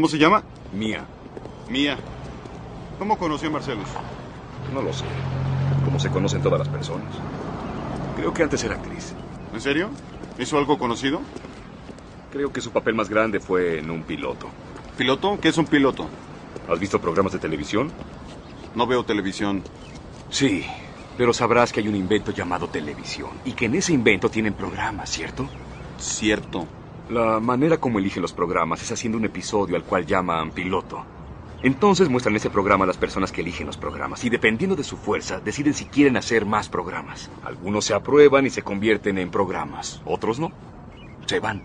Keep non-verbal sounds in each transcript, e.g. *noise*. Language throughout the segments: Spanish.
¿Cómo se llama? Mía. Mía. ¿Cómo conoció a Marcelus? No lo sé. Como se conocen todas las personas. Creo que antes era actriz. ¿En serio? ¿Hizo algo conocido? Creo que su papel más grande fue en un piloto. ¿Piloto? ¿Qué es un piloto? ¿Has visto programas de televisión? No veo televisión. Sí, pero sabrás que hay un invento llamado televisión y que en ese invento tienen programas, ¿cierto? Cierto. La manera como eligen los programas es haciendo un episodio al cual llaman piloto. Entonces muestran ese programa a las personas que eligen los programas y dependiendo de su fuerza deciden si quieren hacer más programas. Algunos se aprueban y se convierten en programas, otros no. Se van.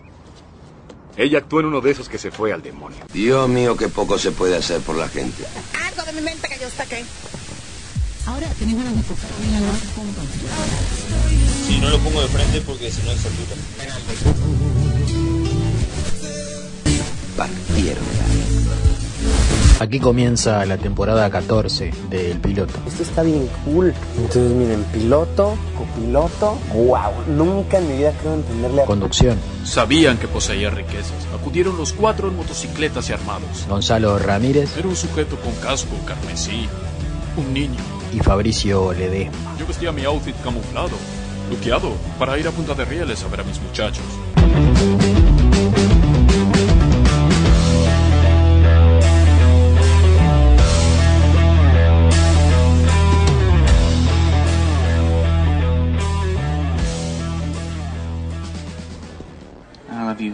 Ella actuó en uno de esos que se fue al demonio. Dios mío, qué poco se puede hacer por la gente. Algo de mi mente que yo saqué. Ahora tenés ganas de bien compa. Sí, no lo pongo de frente porque si no es satura. Partieron. Aquí comienza la temporada 14 del piloto. Esto está bien cool. Entonces, miren, piloto, copiloto. ¡Wow! Nunca en mi vida creo entenderle a. Conducción, Sabían que poseía riquezas. Acudieron los cuatro en motocicletas y armados. Gonzalo Ramírez Era un sujeto con casco carmesí. Un niño. y Fabricio Ledesma. Yo vestía mi outfit camuflado, luqueado, para ir a Punta de Rieles a ver a mis muchachos.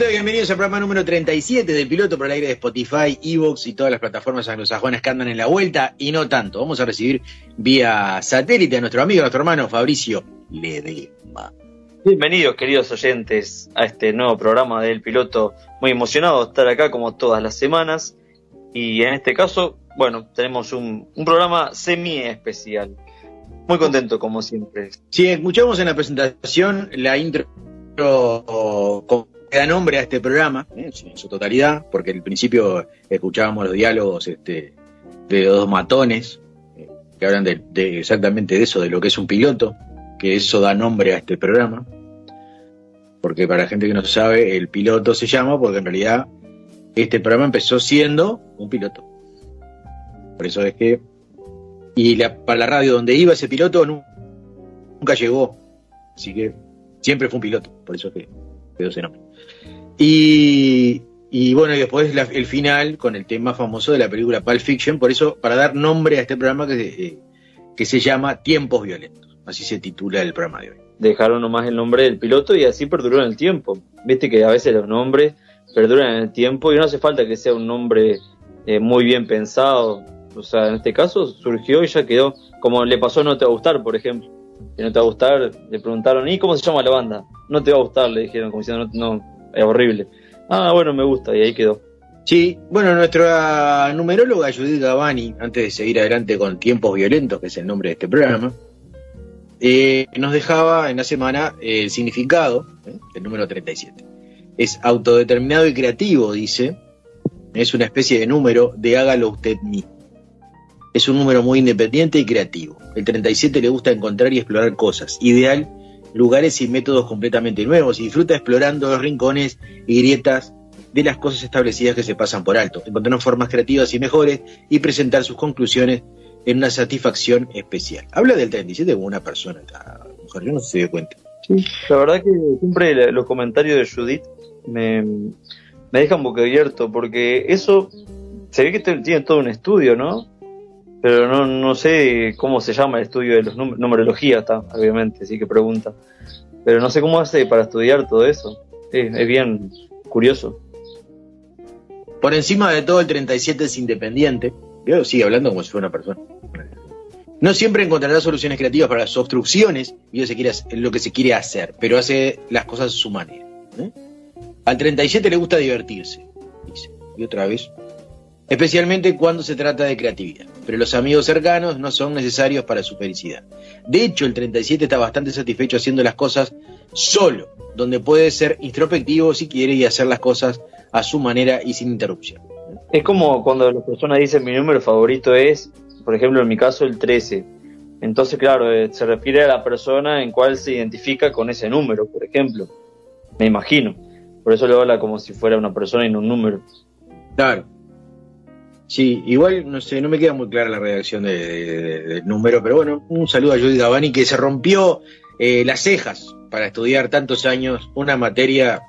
ustedes bienvenidos al programa número 37 del piloto por el aire de Spotify, Evox y todas las plataformas anglosajonas que andan en la vuelta y no tanto. Vamos a recibir vía satélite a nuestro amigo, nuestro hermano Fabricio Ledesma. Bienvenidos, queridos oyentes, a este nuevo programa del piloto. Muy emocionado de estar acá como todas las semanas. Y en este caso, bueno, tenemos un, un programa semi-especial. Muy contento, como siempre. Sí, escuchamos en la presentación la intro con- da nombre a este programa, ¿eh? en su totalidad, porque al principio escuchábamos los diálogos este, de dos matones eh, que hablan de, exactamente de eso, de lo que es un piloto, que eso da nombre a este programa. Porque para la gente que no sabe, el piloto se llama porque en realidad este programa empezó siendo un piloto. Por eso es que. Y la- para la radio donde iba ese piloto nu- nunca llegó. Así que Siempre fue un piloto, por eso que quedó ese nombre. Y, y bueno, y después la- el final con el tema famoso de la película Pulp Fiction, por eso, para dar nombre a este programa que, eh, que se llama Tiempos Violentos. Así se titula el programa de hoy. Dejaron nomás el nombre del piloto y así perduró en el tiempo. Viste que a veces los nombres perduran en el tiempo y no hace falta que sea un nombre eh, muy bien pensado. O sea, en este caso surgió y ya quedó. Como le pasó a No Te Va a Gustar, por ejemplo. Que No Te Va a Gustar, le preguntaron, ¿y cómo se llama la banda? No Te Va a Gustar, le dijeron, como diciendo, no, no, es horrible. Ah, bueno, me gusta, y ahí quedó. Sí, bueno, nuestra numeróloga Judith Gavani, antes de seguir adelante con Tiempos Violentos, que es el nombre de este programa, eh, nos dejaba en la semana eh, el significado ¿eh? del número 37. Es autodeterminado y creativo, dice. Es una especie de número de hágalo usted mismo. Es un número muy independiente y creativo. El 37 le gusta encontrar y explorar cosas. Ideal, lugares y métodos completamente nuevos. Y disfruta explorando los rincones y grietas de las cosas establecidas que se pasan por alto, encontrar formas creativas y mejores y presentar sus conclusiones en una satisfacción especial. Habla del 37 como una persona, esta mujer, yo no se dio cuenta. Sí, la verdad que siempre la- los comentarios de Judith me, me dejan boquiabierto porque eso se ve que te- tiene todo un estudio, ¿no? Pero no, no sé cómo se llama el estudio de los num- numerología, está, obviamente, sí que pregunta. Pero no sé cómo hace para estudiar todo eso. Es bien curioso. Por encima de todo, el 37 es independiente. Yo sigue hablando como si fuera una persona. No siempre encontrará soluciones creativas para las obstrucciones y lo que se quiere hacer- lo que se quiere hacer, pero hace las cosas a su manera. ¿eh? Al 37 le gusta divertirse, dice. Y otra vez. Especialmente cuando se trata de creatividad. Pero los amigos cercanos no son necesarios para su felicidad. De hecho, el 37 está bastante satisfecho haciendo las cosas solo, donde puede ser introspectivo si quiere y hacer las cosas a su manera y sin interrupción. Es como cuando las personas dicen mi número favorito es, por ejemplo, en mi caso, el 13. Entonces, claro, eh, se refiere a la persona en cual se identifica con ese número, por ejemplo. Me imagino. Por eso lo habla como si fuera una persona y no un número. Claro. Sí, igual no sé, no me queda muy clara la redacción de- de- de- del número, pero bueno, un saludo a Judy Gavani que se rompió eh, las cejas para estudiar tantos años una materia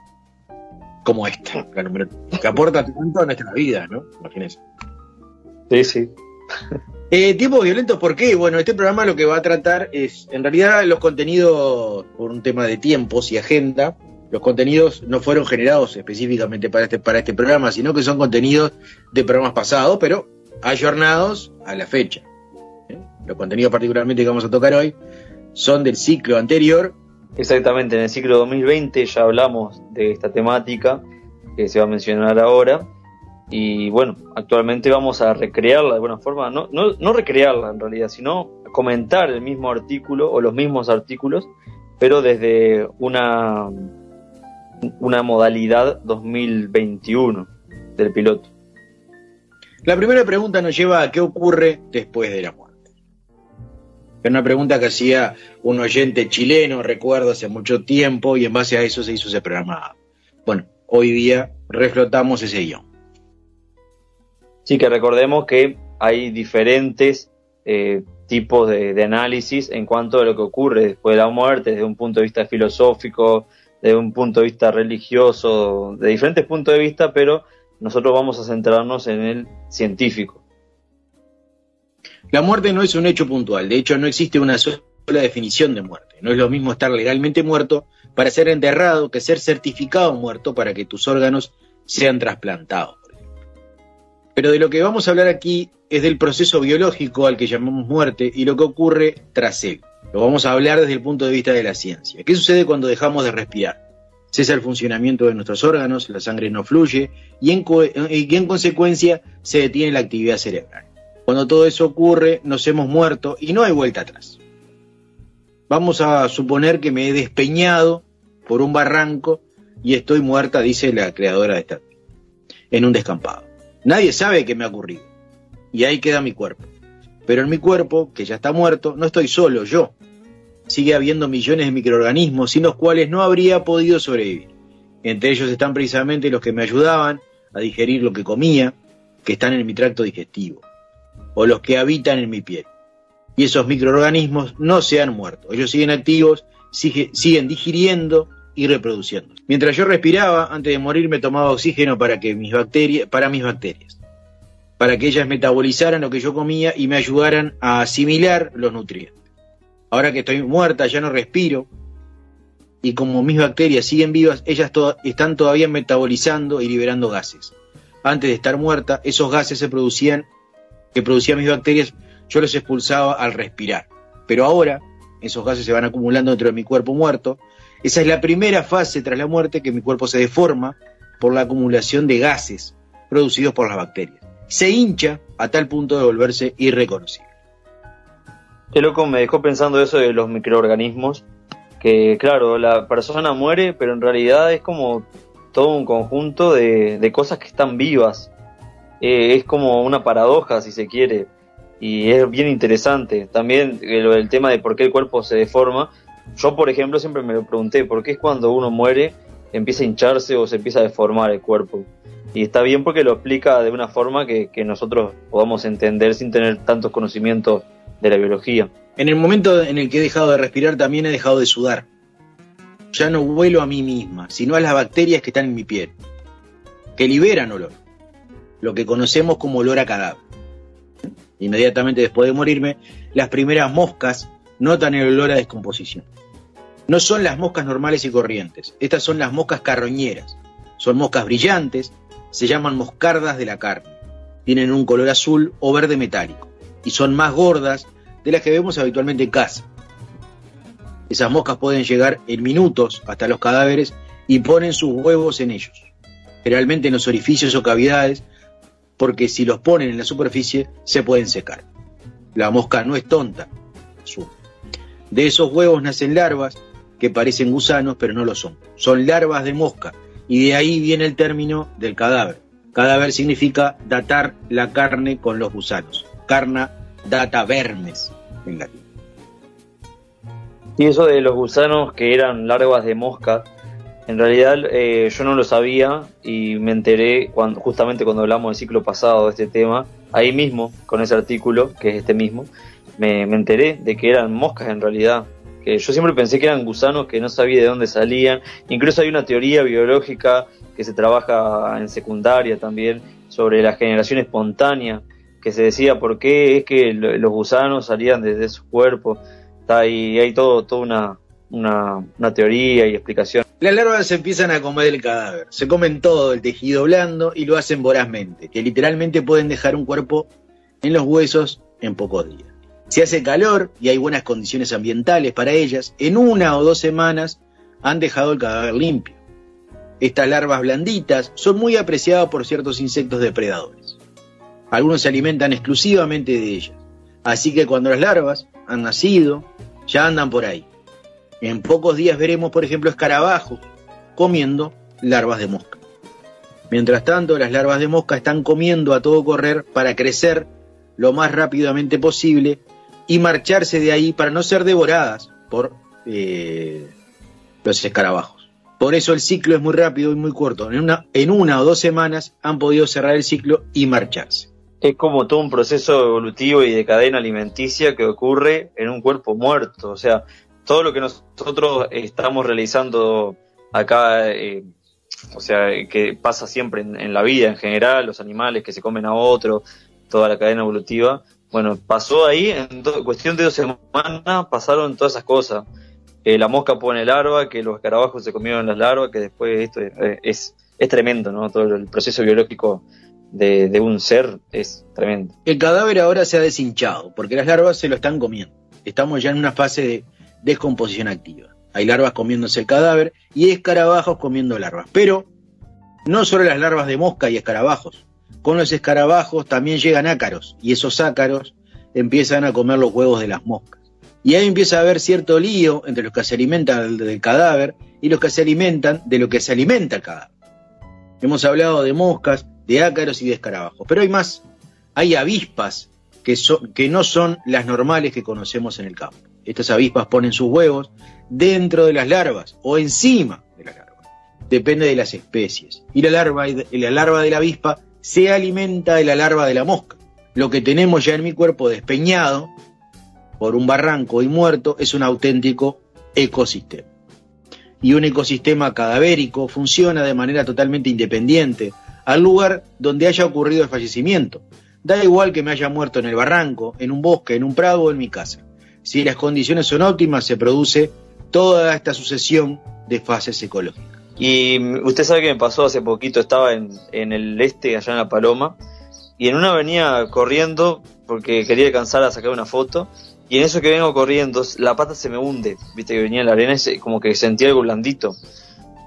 como esta, la numero- que aporta tanto a nuestra vida, ¿no? Imagínense. Sí, sí. *laughs* Eh, tiempos violentos, ¿por qué? Bueno, este programa lo que va a tratar es, en realidad, los contenidos, por un tema de tiempos y agenda, los contenidos no fueron generados específicamente para este, para este programa, sino que son contenidos de programas pasados, pero ayornados a la fecha. ¿eh? Los contenidos particularmente que vamos a tocar hoy son del ciclo anterior. Exactamente, en el ciclo 2020 ya hablamos de esta temática que se va a mencionar ahora. Y bueno, actualmente vamos a recrearla de alguna forma, no, no, no recrearla en realidad, sino comentar el mismo artículo o los mismos artículos, pero desde una, una modalidad 2021 del piloto. La primera pregunta nos lleva a qué ocurre después de la muerte. Es una pregunta que hacía un oyente chileno, recuerdo, hace mucho tiempo, y en base a eso se hizo ese programa. Bueno, hoy día reflotamos ese guion. Sí, que recordemos que hay diferentes eh, tipos de, de análisis en cuanto a lo que ocurre después de la muerte, desde un punto de vista filosófico, desde un punto de vista religioso, de diferentes puntos de vista, pero nosotros vamos a centrarnos en el científico. La muerte no es un hecho puntual, de hecho no existe una sola definición de muerte. No es lo mismo estar legalmente muerto para ser enterrado que ser certificado muerto para que tus órganos sean trasplantados. Pero de lo que vamos a hablar aquí es del proceso biológico al que llamamos muerte y lo que ocurre tras él. Lo vamos a hablar desde el punto de vista de la ciencia. ¿Qué sucede cuando dejamos de respirar? Cesa el funcionamiento de nuestros órganos, la sangre no fluye y en, y en consecuencia se detiene la actividad cerebral. Cuando todo eso ocurre, nos hemos muerto y no hay vuelta atrás. Vamos a suponer que me he despeñado por un barranco y estoy muerta, dice la creadora de esta, en un descampado. Nadie sabe qué me ha ocurrido. Y ahí queda mi cuerpo. Pero en mi cuerpo, que ya está muerto, no estoy solo yo. Sigue habiendo millones de microorganismos sin los cuales no habría podido sobrevivir. Entre ellos están precisamente los que me ayudaban a digerir lo que comía, que están en mi tracto digestivo, o los que habitan en mi piel. Y esos microorganismos no se han muerto. Ellos siguen activos sigue- siguen digiriendo y reproduciendo. Mientras yo respiraba, antes de morir me tomaba oxígeno para que mis bacterias, para mis bacterias, para que ellas metabolizaran lo que yo comía y me ayudaran a asimilar los nutrientes. Ahora que estoy muerta, ya no respiro, y como mis bacterias siguen vivas, ellas están todavía metabolizando y liberando gases. Antes de estar muerta, esos gases se producían, que producían mis bacterias, yo los expulsaba al respirar. Pero ahora, esos gases se van acumulando dentro de mi cuerpo muerto. Esa es la primera fase tras la muerte que mi cuerpo se deforma por la acumulación de gases producidos por las bacterias. Se hincha a tal punto de volverse irreconocible. Qué loco me dejó pensando eso de los microorganismos, que claro, la persona muere, pero en realidad es como todo un conjunto de, de cosas que están vivas. Eh, es como una paradoja, si se quiere, y es bien interesante. También eh, lo del tema de por qué el cuerpo se deforma. Yo, por ejemplo, siempre me lo pregunté, ¿por qué es cuando uno muere empieza a hincharse o se empieza a deformar el cuerpo? Y está bien porque lo explica de una forma que, que nosotros podamos entender sin tener tantos conocimientos de la biología. En el momento en el que he dejado de respirar, también he dejado de sudar. Ya no huelo a mí misma, sino a las bacterias que están en mi piel, que liberan olor, lo que conocemos como olor a cadáver. Inmediatamente después de morirme, las primeras moscas notan el olor a descomposición. No son las moscas normales y corrientes, estas son las moscas carroñeras. Son moscas brillantes, se llaman moscardas de la carne. Tienen un color azul o verde metálico y son más gordas de las que vemos habitualmente en casa. Esas moscas pueden llegar en minutos hasta los cadáveres y ponen sus huevos en ellos, generalmente en los orificios o cavidades, porque si los ponen en la superficie se pueden secar. La mosca no es tonta. De esos huevos nacen larvas que parecen gusanos, pero no lo son. Son larvas de mosca, y de ahí viene el término del cadáver. Cadáver significa datar la carne con los gusanos. Carna data vermes en latín. Y eso de los gusanos que eran larvas de mosca, en realidad eh, yo no lo sabía y me enteré cuando, justamente cuando hablamos del ciclo pasado de este tema, ahí mismo, con ese artículo, que es este mismo, me, me enteré de que eran moscas en realidad. Que yo siempre pensé que eran gusanos que no sabía de dónde salían. Incluso hay una teoría biológica que se trabaja en secundaria también sobre la generación espontánea, que se decía por qué es que lo- los gusanos salían desde su cuerpo. Está ahí, hay todo, toda una, una, una teoría y explicación. Las larvas se empiezan a comer el cadáver, se comen todo el tejido blando y lo hacen vorazmente, que literalmente pueden dejar un cuerpo en los huesos en pocos días. Si hace calor y hay buenas condiciones ambientales para ellas, en una o dos semanas han dejado el cadáver limpio. Estas larvas blanditas son muy apreciadas por ciertos insectos depredadores. Algunos se alimentan exclusivamente de ellas, así que cuando las larvas han nacido, ya andan por ahí. En pocos días veremos, por ejemplo, escarabajos comiendo larvas de mosca. Mientras tanto, las larvas de mosca están comiendo a todo correr para crecer lo más rápidamente posible y marcharse de ahí para no ser devoradas por eh, los escarabajos. Por eso el ciclo es muy rápido y muy corto. En una, en una o dos semanas han podido cerrar el ciclo y marcharse. Es como todo un proceso evolutivo y de cadena alimenticia que ocurre en un cuerpo muerto. O sea, todo lo que nosotros estamos realizando acá, eh, o sea, que pasa siempre en, en la vida en general, los animales que se comen a otro, toda la cadena evolutiva. Bueno, pasó ahí, en cuestión de dos semanas pasaron todas esas cosas. Eh, la mosca pone larva, que los escarabajos se comieron las larvas, que después esto es, es, es tremendo, ¿no? Todo el proceso biológico de, de un ser es tremendo. El cadáver ahora se ha deshinchado porque las larvas se lo están comiendo. Estamos ya en una fase de descomposición activa. Hay larvas comiéndose el cadáver y escarabajos comiendo larvas. Pero no solo las larvas de mosca y escarabajos. Con los escarabajos también llegan ácaros y esos ácaros empiezan a comer los huevos de las moscas. Y ahí empieza a haber cierto lío entre los que se alimentan del cadáver y los que se alimentan de lo que se alimenta el cadáver. Hemos hablado de moscas, de ácaros y de escarabajos, pero hay más. Hay avispas que, que no son las normales que conocemos en el campo. Estas avispas ponen sus huevos dentro de las larvas o encima de las larvas. Depende de las especies. Y la larva, la larva de la avispa se alimenta de la larva de la mosca. Lo que tenemos ya en mi cuerpo despeñado por un barranco y muerto es un auténtico ecosistema. Y un ecosistema cadavérico funciona de manera totalmente independiente al lugar donde haya ocurrido el fallecimiento. Da igual que me haya muerto en el barranco, en un bosque, en un prado o en mi casa. Si las condiciones son óptimas, se produce toda esta sucesión de fases ecológicas. Y usted sabe que me pasó hace poquito, estaba en, en el este, allá en La Paloma, y en una venía corriendo porque quería alcanzar a sacar una foto, y en eso que vengo corriendo, la pata se me hunde, viste que venía en la arena y como que sentía algo blandito.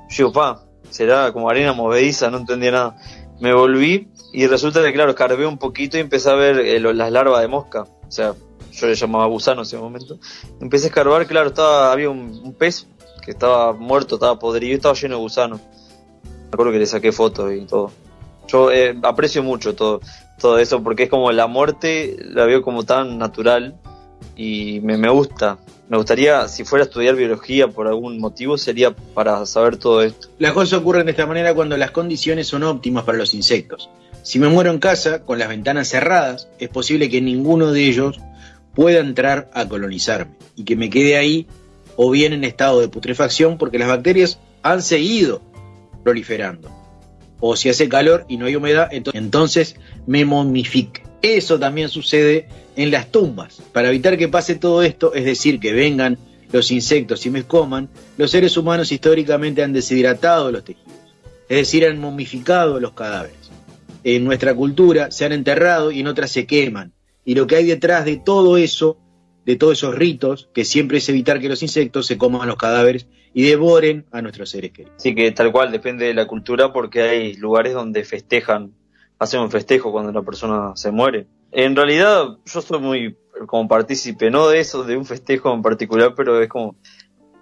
Yo, pa, será como arena movediza, no entendía nada. Me volví y resulta que, claro, escarbé un poquito y empecé a ver eh, las larvas de mosca. O sea, yo le llamaba gusano en ese momento. Empecé a escarbar, claro, estaba, había un pez que estaba muerto, estaba podrido estaba lleno de gusanos. Me acuerdo que le saqué fotos y todo. Yo eh, aprecio mucho todo, todo eso porque es como la muerte, la veo como tan natural y me, me gusta. Me gustaría, si fuera a estudiar biología por algún motivo, sería para saber todo esto. Las cosas ocurren de esta manera cuando las condiciones son óptimas para los insectos. Si me muero en casa, con las ventanas cerradas, es posible que ninguno de ellos pueda entrar a colonizarme y que me quede ahí o bien en estado de putrefacción porque las bacterias han seguido proliferando. O si hace calor y no hay humedad, entonces me momifique. Eso también sucede en las tumbas. Para evitar que pase todo esto, es decir, que vengan los insectos y me coman, los seres humanos históricamente han deshidratado los tejidos, es decir, han momificado los cadáveres. En nuestra cultura se han enterrado y en otras se queman. Y lo que hay detrás de todo eso, de todos esos ritos, que siempre es evitar que los insectos se coman los cadáveres y devoren a nuestros seres queridos. Sí, que tal cual, depende de la cultura porque hay lugares donde festejan, hacen un festejo cuando la persona se muere. En realidad yo soy muy como partícipe, no de eso, de un festejo en particular, pero es como,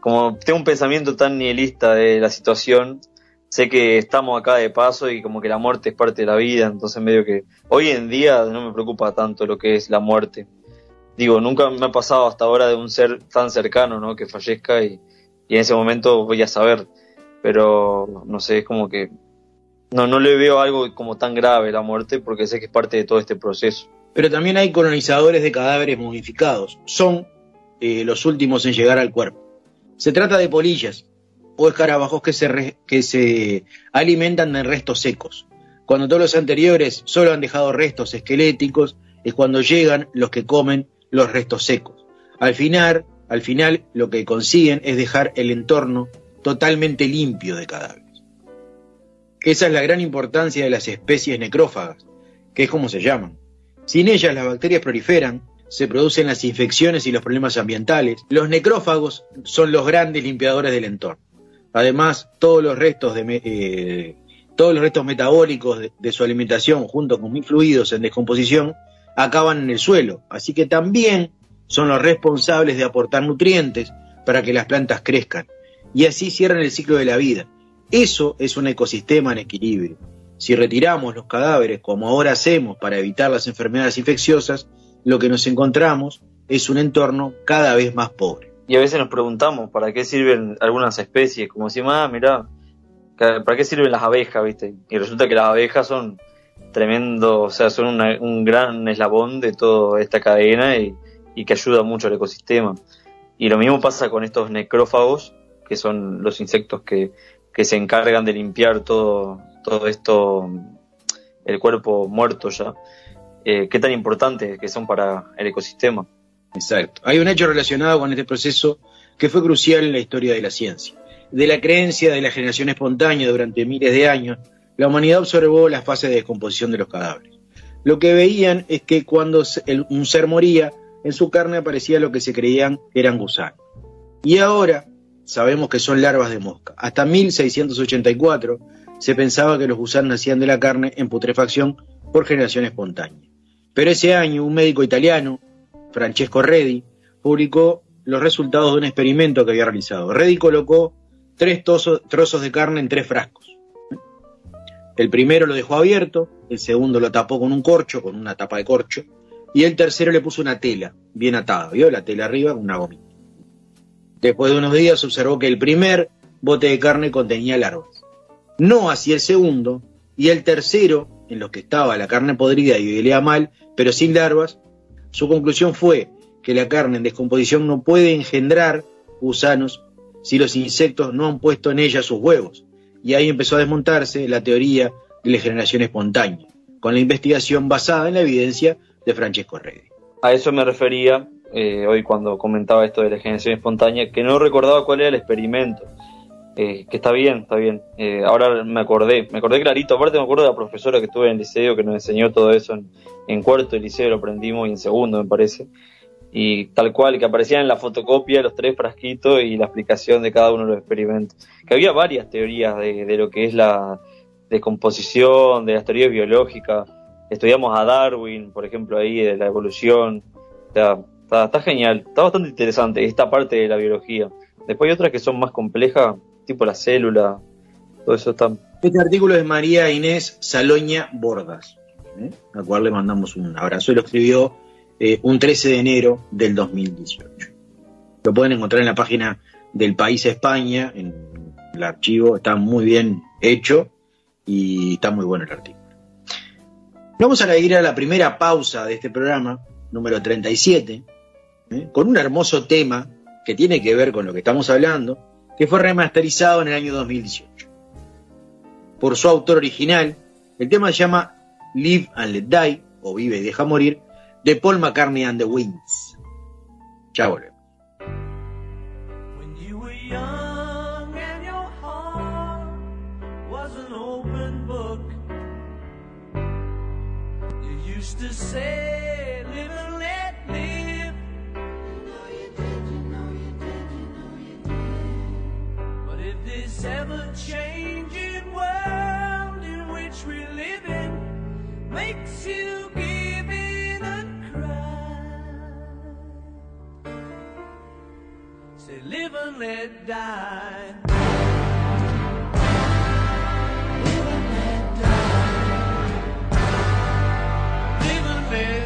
como tengo un pensamiento tan nihilista de la situación, sé que estamos acá de paso y como que la muerte es parte de la vida, entonces medio que hoy en día no me preocupa tanto lo que es la muerte. Digo, nunca me ha pasado hasta ahora de un ser tan cercano, ¿no? Que fallezca y, y en ese momento voy a saber, pero no sé, es como que no, no le veo algo como tan grave la muerte porque sé que es parte de todo este proceso. Pero también hay colonizadores de cadáveres momificados. Son eh, los últimos en llegar al cuerpo. Se trata de polillas o escarabajos que se, re, que se alimentan de restos secos. Cuando todos los anteriores solo han dejado restos esqueléticos, es cuando llegan los que comen los restos secos. Al final, al final lo que consiguen es dejar el entorno totalmente limpio de cadáveres. Esa es la gran importancia de las especies necrófagas, que es como se llaman. Sin ellas las bacterias proliferan, se producen las infecciones y los problemas ambientales. Los necrófagos son los grandes limpiadores del entorno. Además, todos los restos, de, eh, todos los restos metabólicos de, su alimentación, junto con mil fluidos en descomposición, acaban en el suelo. Así que también son los responsables de aportar nutrientes para que las plantas crezcan. Y así cierran el ciclo de la vida. Eso es un ecosistema en equilibrio. Si retiramos los cadáveres como ahora hacemos para evitar las enfermedades infecciosas, lo que nos encontramos es un entorno cada vez más pobre. Y a veces nos preguntamos para qué sirven algunas especies, como si, ah, mira, ¿para qué sirven las abejas, viste? Y resulta que las abejas son tremendo, o sea, son un gran eslabón de toda esta cadena y, que ayuda mucho al ecosistema. Y lo mismo pasa con estos necrófagos, que son los insectos que, que se encargan de limpiar todo, todo esto, el cuerpo muerto ya. Eh, qué tan importantes que son para el ecosistema. Exacto. Hay un hecho relacionado con este proceso que fue crucial en la historia de la ciencia. De la creencia de la generación espontánea durante miles de años, la humanidad observó las fases de descomposición de los cadáveres. Lo que veían es que cuando un ser moría, en su carne aparecía lo que se creían que eran gusanos. Y ahora sabemos que son larvas de mosca. Hasta 1684 se pensaba que los gusanos nacían de la carne en putrefacción por generación espontánea. Pero ese año un médico italiano, Francesco Redi, publicó los resultados de un experimento que había realizado. Redi colocó tres trozos de carne en tres frascos. El primero lo dejó abierto, el segundo lo tapó con un corcho, con una tapa de corcho, y el tercero le puso una tela bien atada, ¿vio? La tela arriba una gomita. Después de unos días observó que el primer bote de carne contenía larvas. No así el segundo, y el tercero, en los que estaba la carne podrida y olía mal, pero sin larvas, su conclusión fue que la carne en descomposición no puede engendrar gusanos si los insectos no han puesto en ella sus huevos. Y ahí empezó a desmontarse la teoría de la generación espontánea, con la investigación basada en la evidencia de Francesco Redi. A eso me refería eh, hoy cuando comentaba esto de la generación espontánea, que no recordaba cuál era el experimento. Eh, que está bien, está bien. Eh, ahora me acordé, me acordé clarito. Aparte me acuerdo de la profesora que estuve en el liceo que nos enseñó todo eso en, en cuarto de liceo, lo aprendimos y en segundo me parece. Y tal cual, que aparecían en la fotocopia los tres frasquitos y la explicación de cada uno de los experimentos. Que había varias teorías de, de lo que es la descomposición, de las teorías biológicas. Estudiamos a Darwin, por ejemplo, ahí, de la evolución. O sea, está, está genial, está bastante interesante esta parte de la biología. Después hay otras que son más complejas, tipo la célula, todo eso está... Este artículo es María Inés Saloña Bordas, ¿eh? a cual le mandamos un abrazo. Y lo escribió eh, un 13 de enero del 2018. Lo pueden encontrar en la página del País España, en el archivo, está muy bien hecho y está muy bueno el artículo. Vamos a ir a la primera pausa de este programa, número 37, ¿eh? con un hermoso tema que tiene que ver con lo que estamos hablando, que fue remasterizado en el año 2018. Por su autor original, el tema se llama Live and Let Die, o Vive y Deja Morir, de Paul McCartney and the Winds. Ya volvemos. Live and let die. Live and let die. Live and let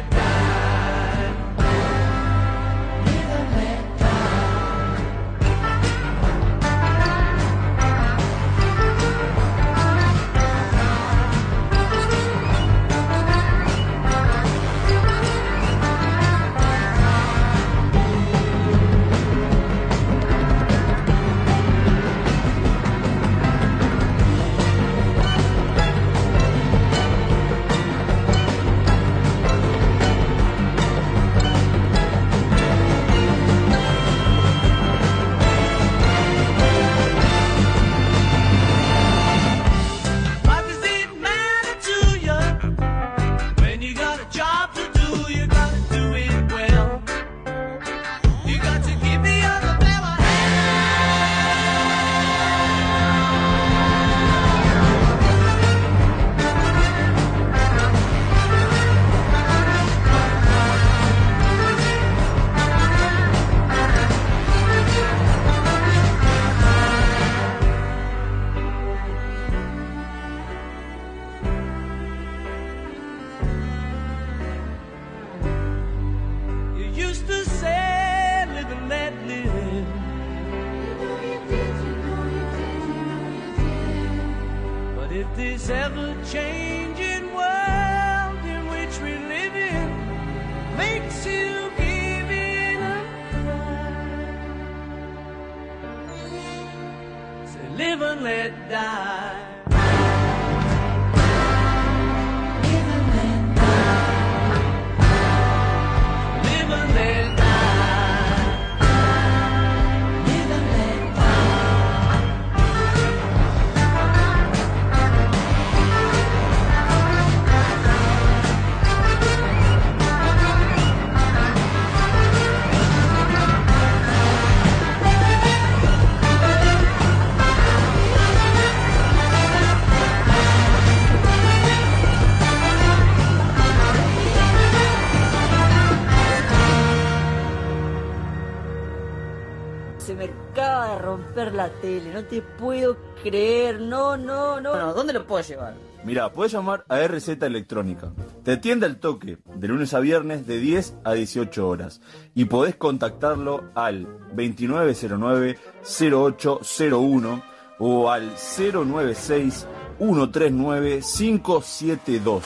la tele, no te puedo creer, no, no, no. no ¿Dónde lo puedo llevar? Mira, puedes llamar a RZ Electrónica. Te atiende al toque, de lunes a viernes de 10 a 18 horas. Y podés contactarlo al 2909-0801 o al 096-139-572.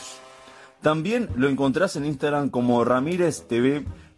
También lo encontrás en Instagram como Ramírez TV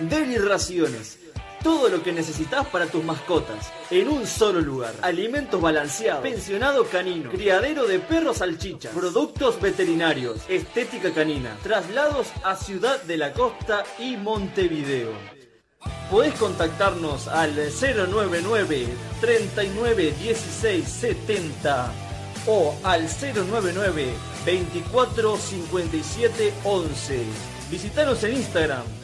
Deliraciones. Todo lo que necesitas para tus mascotas, en un solo lugar. Alimentos balanceados, pensionado canino, criadero de perros salchichas, productos veterinarios, estética canina, traslados a Ciudad de la Costa y Montevideo. Podés contactarnos al 099 39 16 70 o al 099 24 57 11. Visitanos en Instagram,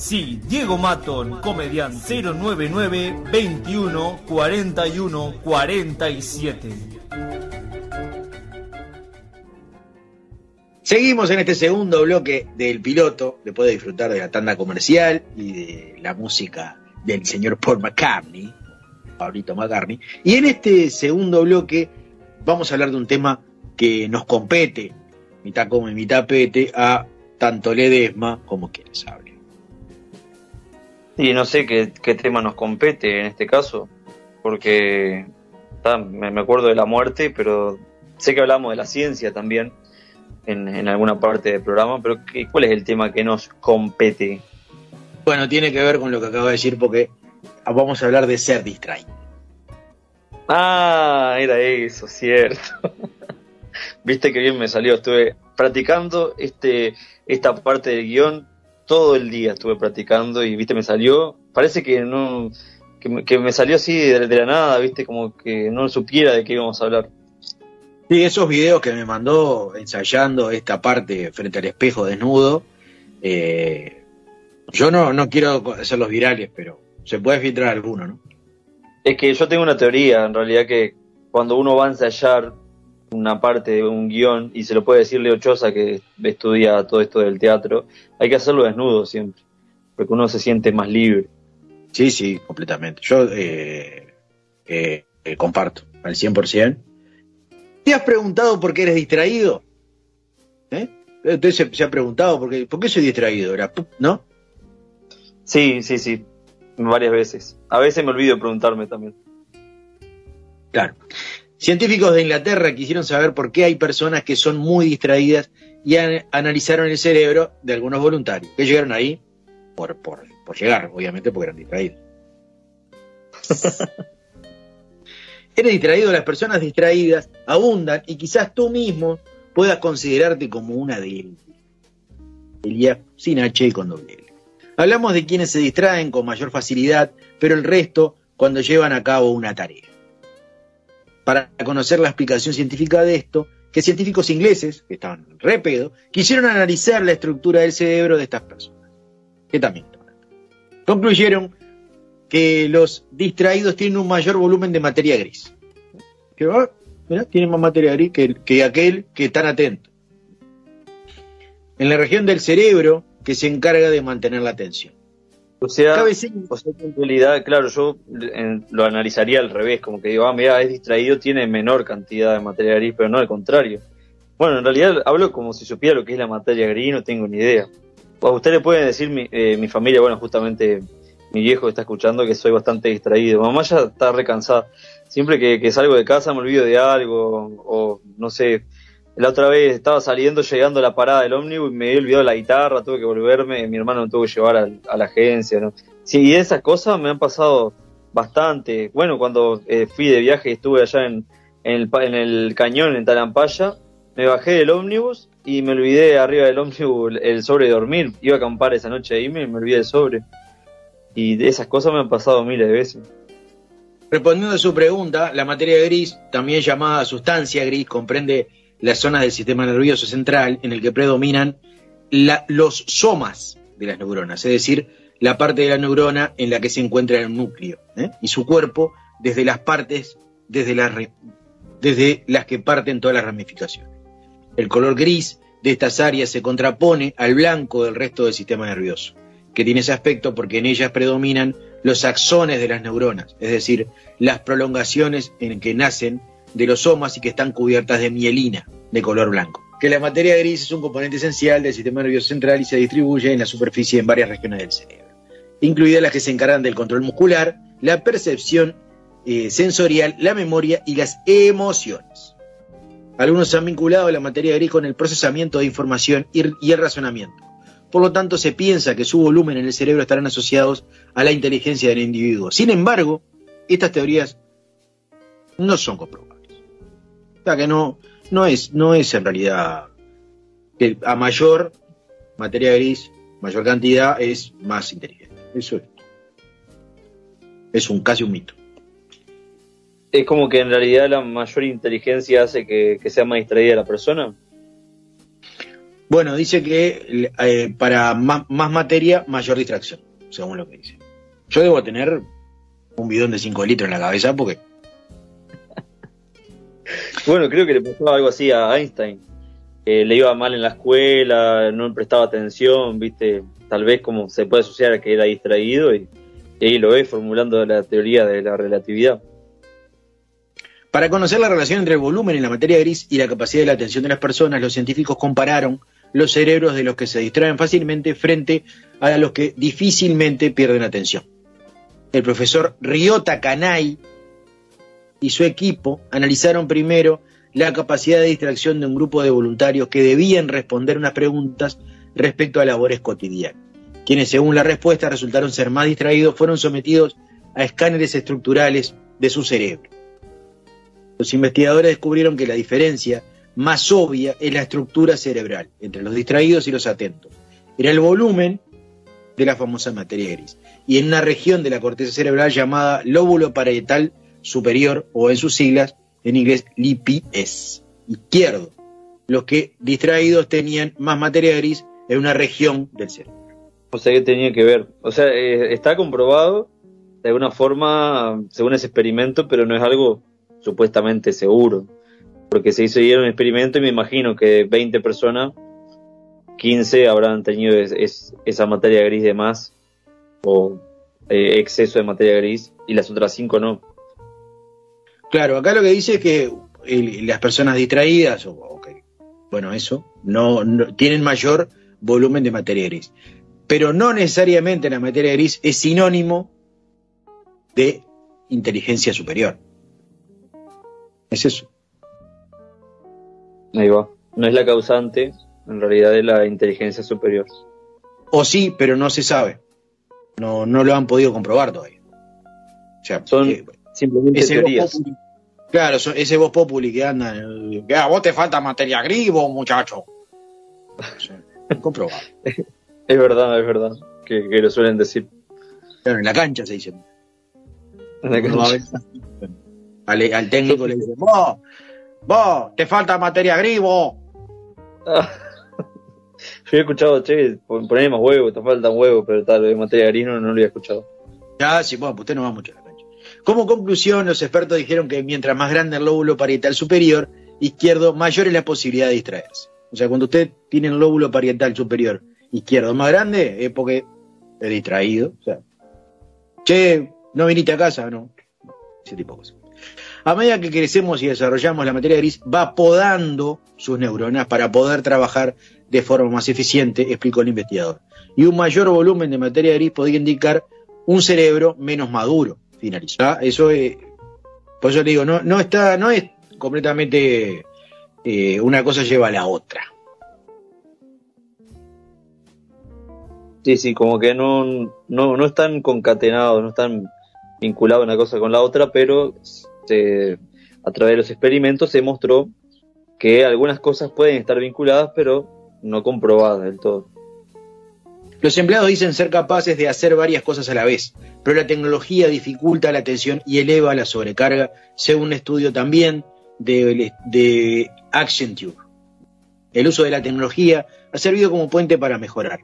Sí, Diego Maton, comediante 099 21 41 47. Seguimos en este segundo bloque del piloto, después de disfrutar de la tanda comercial y de la música del señor Paul McCartney, Pablito McCartney. Y en este segundo bloque vamos a hablar de un tema que nos compete, mitad come, mitad pete, a tanto Ledesma como quienes hable. Y no sé qué, qué tema nos compete en este caso, porque me, me acuerdo de la muerte, pero sé que hablamos de la ciencia también en, en alguna parte del programa, pero ¿qué- ¿cuál es el tema que nos compete? Bueno, tiene que ver con lo que acabo de decir porque vamos a hablar de ser distraído. Ah, era eso, cierto. *laughs* Viste que bien me salió, estuve practicando este esta parte del guion todo el día estuve practicando y viste me salió, parece que no que me, que me salió así de, de la nada, viste como que no supiera de qué íbamos a hablar. Sí, esos videos que me mandó ensayando esta parte frente al espejo desnudo, eh, yo no, no quiero hacerlos virales, pero se puede filtrar alguno, ¿no? Es que yo tengo una teoría, en realidad, que cuando uno va a ensayar una parte de un guion y se lo puede decir Leo Chosa que estudia todo esto del teatro, hay que hacerlo desnudo siempre, porque uno se siente más libre. Sí, sí, completamente. Yo eh, eh, eh, comparto al 100%. ¿Te has preguntado por qué eres distraído? ¿Eh? Usted se, se ha preguntado por qué, por qué soy distraído, ¿no? Sí, sí, sí, varias veces. A veces me olvido de preguntarme también. Claro. Científicos de Inglaterra quisieron saber por qué hay personas que son muy distraídas y an- analizaron el cerebro de algunos voluntarios que llegaron ahí por, por, por llegar, obviamente, porque eran distraídos. *laughs* Eres distraído, las personas distraídas abundan y quizás tú mismo puedas considerarte como una de ellas. Elías sin H y con doble L. Hablamos de quienes se distraen con mayor facilidad, pero el resto cuando llevan a cabo una tarea. Para conocer la explicación científica de esto, que científicos ingleses, que estaban re pedo, quisieron analizar la estructura del cerebro de estas personas, que también. Concluyeron que los distraídos tienen un mayor volumen de materia gris. Que, ah, tienen más materia gris que, que aquel que tan atento. en la región del cerebro que se encarga de mantener la atención. O sea, o sea, en realidad, claro, yo lo analizaría al revés, como que digo, ah, mira, es distraído, tiene menor cantidad de materia gris, pero no al contrario. Bueno, en realidad hablo como si supiera lo que es la materia gris, no tengo ni idea. A usted le pueden decir, mi, eh, mi familia, bueno, justamente mi viejo está escuchando que soy bastante distraído. Mamá ya está recansada. Siempre que, que salgo de casa me olvido de algo, o no sé. La otra vez estaba saliendo, llegando a la parada del ómnibus y me había olvidado la guitarra, tuve que volverme, mi hermano me tuvo que llevar a, la agencia, ¿no? Sí, y esas cosas me han pasado bastante. Bueno, cuando eh, fui de viaje y estuve allá en, en, el, cañón, en Talampaya, me bajé del ómnibus y me olvidé arriba del ómnibus el- el sobre de dormir. Iba a acampar esa noche ahí y me, me olvidé el sobre. Y de esas cosas me han pasado miles de veces. Respondiendo a su pregunta, la materia gris, también llamada sustancia gris, comprende las zonas del sistema nervioso central en el que predominan los somas de las neuronas, es decir, la parte de la neurona en la que se encuentra el núcleo ¿eh? y su cuerpo desde las partes, desde desde las que parten todas las ramificaciones. El color gris de estas áreas se contrapone al blanco del resto del sistema nervioso, que tiene ese aspecto porque en ellas predominan los axones de las neuronas, es decir, las prolongaciones en que nacen de los somas y que están cubiertas de mielina de color blanco. Que la materia gris es un componente esencial del sistema nervioso central y se distribuye en la superficie en varias regiones del cerebro, incluidas las que se encargan del control muscular, la percepción eh, sensorial, la memoria y las emociones. Algunos han vinculado la materia gris con el procesamiento de información y, el razonamiento. Por lo tanto, se piensa que su volumen en el cerebro estarán asociados a la inteligencia del individuo. Sin embargo, estas teorías no son comprobables. O sea que no, no, es, no es en realidad que a mayor materia gris, mayor cantidad, es más inteligente. Eso es. Es un casi un mito. Es como que en realidad la mayor inteligencia hace que, que sea más distraída la persona. Bueno, dice que eh, para más, más materia, mayor distracción, según lo que dice. Yo debo tener un bidón de 5 litros en la cabeza porque Bueno, creo que le pasó algo así a Einstein. le iba mal en la escuela, no prestaba atención, viste, tal vez como se puede asociar a que era distraído y, y ahí lo ves formulando la teoría de la relatividad. Para conocer la relación entre el volumen en la materia gris y la capacidad de la atención de las personas, los científicos compararon los cerebros de los que se distraen fácilmente frente a los que difícilmente pierden atención. El profesor Ryota Kanai y su equipo analizaron primero la capacidad de distracción de un grupo de voluntarios que debían responder unas preguntas respecto a labores cotidianas. Quienes, según la respuesta, resultaron ser más distraídos, fueron sometidos a escáneres estructurales de su cerebro. Los investigadores descubrieron que la diferencia más obvia es la estructura cerebral entre los distraídos y los atentos. Era el volumen de la famosa materia gris. Y en una región de la corteza cerebral llamada lóbulo parietal superior, o en sus siglas, en inglés LIPS, izquierdo. Los que distraídos tenían más materia gris en una región del cerebro. O sea, que tenía que ver. O sea, eh, está comprobado de alguna forma, según ese experimento, pero no es algo supuestamente seguro. Porque se hizo un experimento y me imagino que de 20 personas, 15 habrán tenido es- esa materia gris de más o eh, exceso de materia gris y las otras 5 no. Claro, acá lo que dice es que el- las personas distraídas, o, bueno, eso, no, no- tienen mayor volumen de materia gris. Pero no necesariamente la materia gris es sinónimo de inteligencia superior. Es eso. Ahí va. No es la causante, en realidad, de la inteligencia superior. O sí, pero no se sabe. No, no lo han podido comprobar todavía. O sea, Son eh, simplemente ese teorías. populi- claro, ese voz populi que anda, que a vos te falta materia gris, vos, muchacho. Comprobado. *laughs* Es verdad, es verdad, que, que lo suelen decir. Claro, en la cancha se dice. En la cancha. Al, al técnico le dice, vos, vos, te falta materia gris, vos. Yo he escuchado, che, pon- poné más huevos, te faltan huevos, pero tal, materia gris no, no lo había escuchado. Ya, sí, bueno, pues usted no va mucho. Como conclusión, los expertos dijeron que mientras más grande el lóbulo parietal superior izquierdo, mayor es la posibilidad de distraerse. O sea, cuando usted tiene el lóbulo parietal superior izquierdo más grande, es porque es distraído. O sea, che, no viniste a casa, no. Ese tipo de cosas. A medida que crecemos y desarrollamos la materia gris, va podando sus neuronas para poder trabajar de forma más eficiente, explicó el investigador. Y un mayor volumen de materia gris podría indicar un cerebro menos maduro, finalizó. Ah, Eso es, por eso le digo, no, no está, no es completamente eh, una cosa lleva a la otra. Sí, sí, como que no, no, no están concatenados, no están vinculados una cosa con la otra, pero se- a través de los experimentos se mostró que algunas cosas pueden estar vinculadas, pero no comprobadas del todo. Los empleados dicen ser capaces de hacer varias cosas a la vez, pero la tecnología dificulta la atención y eleva la sobrecarga, según un estudio también de, de Accenture. El uso de la tecnología ha servido como puente para mejorar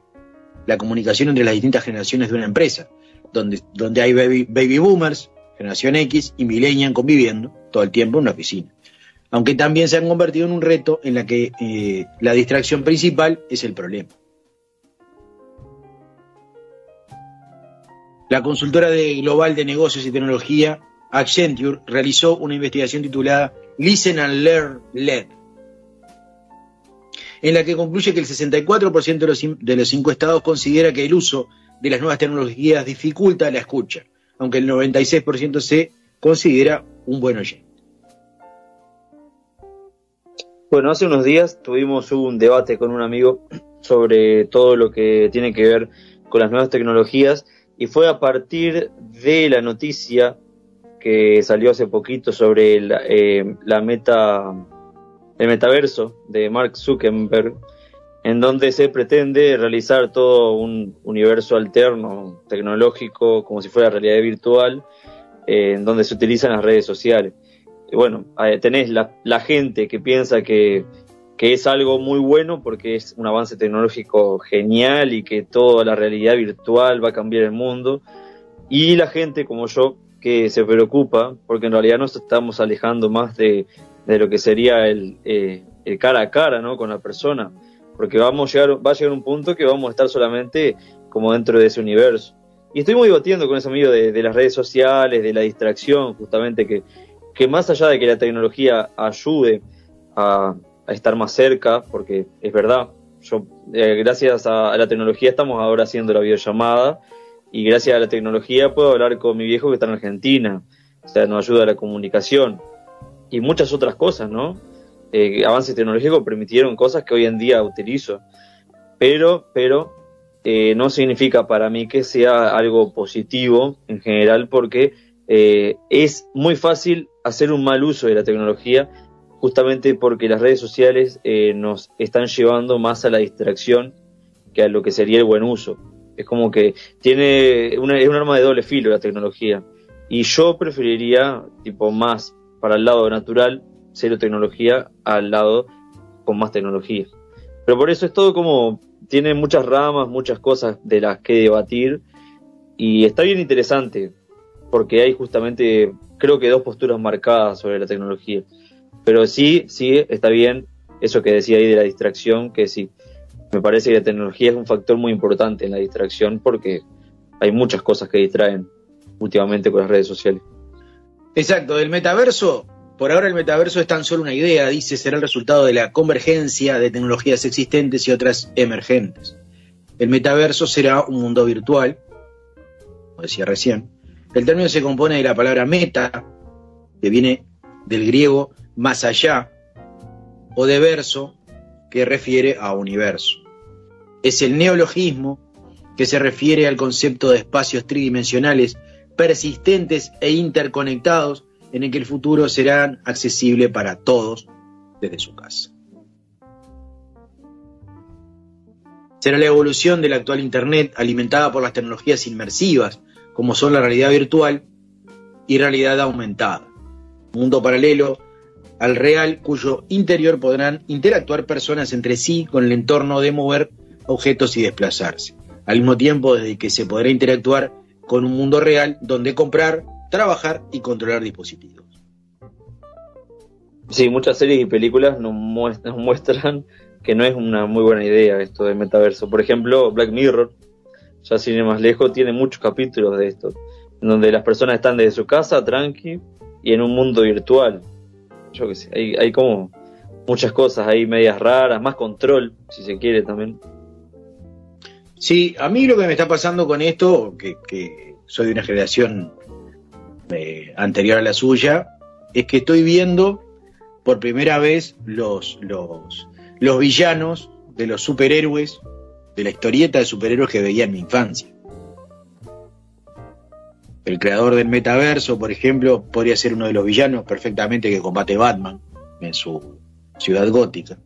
la comunicación entre las distintas generaciones de una empresa, donde, donde hay baby, baby boomers, generación X y millennial conviviendo todo el tiempo en una oficina. Aunque también se han convertido en un reto en la que eh, la distracción principal es el problema. La consultora de global de negocios y tecnología, Accenture, realizó una investigación titulada Listen and Learn LED, en la que concluye que el 64% de los, de los encuestados considera que el uso de las nuevas tecnologías dificulta la escucha, aunque el 96% se considera un buen oyente. Bueno, hace unos días tuvimos un debate con un amigo sobre todo lo que tiene que ver con las nuevas tecnologías y fue a partir de la noticia que salió hace poquito sobre la, eh, la meta, el metaverso de Mark Zuckerberg, en donde se pretende realizar todo un universo alterno tecnológico como si fuera realidad virtual, eh, en donde se utilizan las redes sociales. Y bueno, eh, tenés la, la gente que piensa que, que es algo muy bueno porque es un avance tecnológico genial y que toda la realidad virtual va a cambiar el mundo. Y la gente como yo que se preocupa porque en realidad nos estamos alejando más de, de lo que sería el, eh, el, cara a cara ¿no? con la persona. Porque vamos a llegar, va a llegar un punto que vamos a estar solamente como dentro de ese universo. Y estoy muy debatiendo con ese amigo de, de las redes sociales, de la distracción, justamente que, que más allá de que la tecnología ayude a, a estar más cerca, porque es verdad, yo eh, gracias a, la tecnología estamos ahora haciendo la videollamada y gracias a la tecnología puedo hablar con mi viejo que está en Argentina, o sea, nos ayuda a la comunicación y muchas otras cosas, ¿no? Eh, avances tecnológicos permitieron cosas que hoy en día utilizo, pero, pero eh, no significa para mí que sea algo positivo en general porque eh, es muy fácil hacer un mal uso de la tecnología justamente porque las redes sociales eh, nos están llevando más a la distracción que a lo que sería el buen uso. Es como que tiene una, es un arma de doble filo la tecnología. Y yo preferiría, tipo, más para el lado natural, cero tecnología, al lado con más tecnología. Pero por eso es todo como, tiene muchas ramas, muchas cosas de las que debatir. Y está bien interesante, porque hay justamente, creo que dos posturas marcadas sobre la tecnología. Pero sí, sí, está bien eso que decía ahí de la distracción, que sí, me parece que la tecnología es un factor muy importante en la distracción porque hay muchas cosas que distraen últimamente con las redes sociales. Exacto, del metaverso, por ahora el metaverso es tan solo una idea, dice, será el resultado de la convergencia de tecnologías existentes y otras emergentes. El metaverso será un mundo virtual, como decía recién. El término se compone de la palabra meta, que viene del griego más allá, o de verso, que refiere a universo. Es el neologismo que se refiere al concepto de espacios tridimensionales persistentes e interconectados en el que el futuro será accesible para todos desde su casa. Será la evolución de la actual Internet alimentada por las tecnologías inmersivas, como son la realidad virtual y realidad aumentada. Un mundo paralelo al real cuyo interior podrán interactuar personas entre sí con el entorno de mover objetos y desplazarse. Al mismo tiempo, desde que se podrá interactuar con un mundo real donde comprar, trabajar y controlar dispositivos. Sí, muchas series y películas nos *laughs* muestran, que no es una muy buena idea esto del metaverso. Por ejemplo, Black Mirror, ya sin ir más lejos, tiene muchos capítulos de esto, en donde las personas están desde su casa, tranqui, y en un mundo virtual. Yo qué sé, hay, hay como muchas cosas ahí medias raras, más control, si se quiere también. Sí, a mí lo que me está pasando con esto, que, que soy de una generación eh, anterior a la suya, es que estoy viendo por primera vez los, los, los villanos de los superhéroes, de la historieta de superhéroes que veía en mi infancia. El creador del metaverso, por ejemplo, podría ser uno de los villanos perfectamente que combate Batman en su ciudad gótica.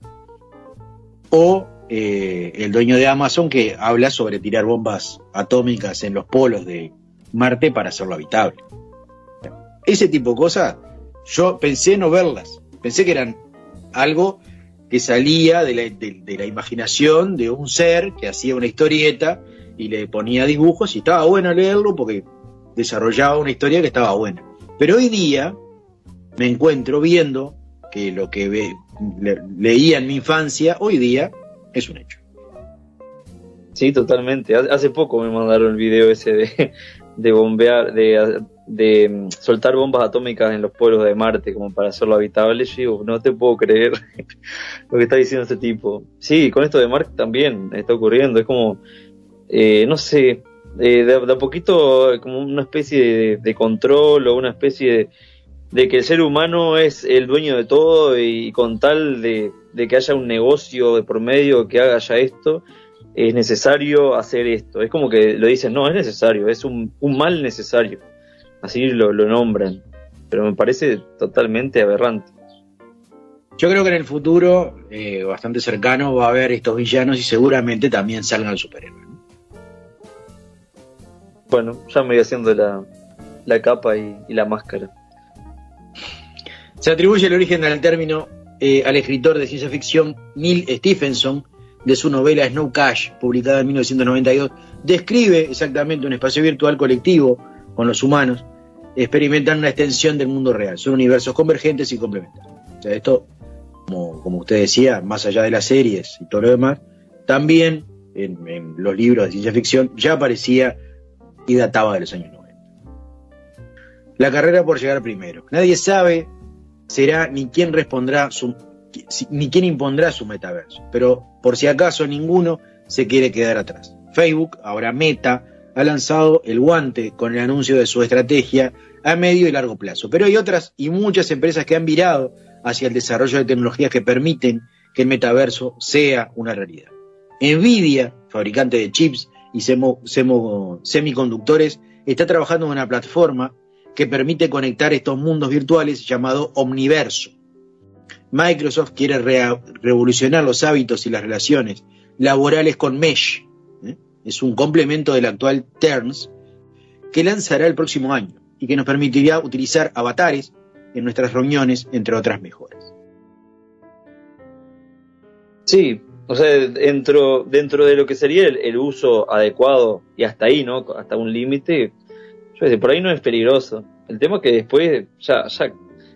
O eh, el dueño de Amazon que habla sobre tirar bombas atómicas en los polos de Marte para hacerlo habitable. Ese tipo de cosas, yo pensé no verlas. Pensé que eran algo que salía de la, de- de la imaginación de un ser que hacía una historieta y le ponía dibujos y estaba bueno leerlo porque desarrollaba una historia que estaba buena. Pero hoy día me encuentro viendo que lo que leía en mi infancia, hoy día es un hecho. Sí, totalmente. Ha- Hace poco me mandaron el video ese de, de bombear, de, mm, soltar bombas atómicas en los polos de Marte como para hacerlo habitable. Yo digo, no te puedo creer *laughs* lo que está diciendo este tipo. Sí, con esto de Marte también está ocurriendo. Es como, eh, no sé, eh, de, de a poquito como una especie de, control o una especie de, que el ser humano es el dueño de todo y con tal de, de que haya un negocio de por medio que haga ya esto, es necesario hacer esto. Es como que lo dicen, no, es necesario, es un, un mal necesario. Así lo, lo nombran. Pero me parece totalmente aberrante. Yo creo que en el futuro, eh, bastante cercano, va a haber estos villanos y seguramente también salgan superhéroes. Bueno, ya me voy haciendo la, la capa y, la máscara. Se atribuye el origen del término eh, al escritor de ciencia ficción Neil Stephenson de su novela Snow Cash, publicada en 1992. Describe exactamente un espacio virtual colectivo con los humanos, experimentan una extensión del mundo real. Son universos convergentes y complementarios. O sea, esto, como, como usted decía, más allá de las series y todo lo demás, también en los libros de ciencia ficción ya aparecía y databa de los años 90. La carrera por llegar primero. Nadie sabe será ni quién respondrá su, ni quién impondrá su metaverso. Pero por si acaso ninguno se quiere quedar atrás. Facebook, ahora Meta, ha lanzado el guante con el anuncio de su estrategia a medio y largo plazo. Pero hay otras y muchas empresas que han virado hacia el desarrollo de tecnologías que permiten que el metaverso sea una realidad. Nvidia, fabricante de chips y semo- semo- semiconductores, está trabajando en una plataforma que permite conectar estos mundos virtuales llamado Omniverso. Microsoft quiere revolucionar los hábitos y las relaciones laborales con Mesh. ¿eh? Es un complemento del actual Terms que lanzará el próximo año y que nos permitirá utilizar avatares en nuestras reuniones, entre otras mejoras. Sí, o sea, dentro, dentro de lo que sería el, uso adecuado y hasta ahí, ¿no? Hasta un límite, yo sé, por ahí no es peligroso. El tema es que después ya, ya,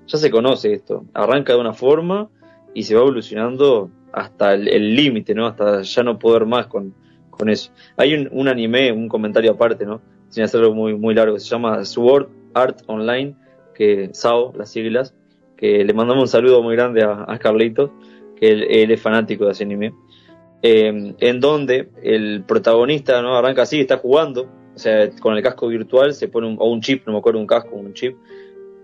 ya se conoce esto. Arranca de una forma y se va evolucionando hasta el límite, ¿no? Hasta ya no poder más con, con eso. Hay un, un anime, un comentario aparte, ¿no? Sin hacerlo muy, muy largo, se llama Sword Art Online, que SAO, las siglas, que le mandamos un saludo muy grande a, a Carlitos, que él es fanático de ese anime, eh, en donde el protagonista no arranca así, está jugando, o sea, con el casco virtual se pone un, o un chip, no me acuerdo, un casco, un chip,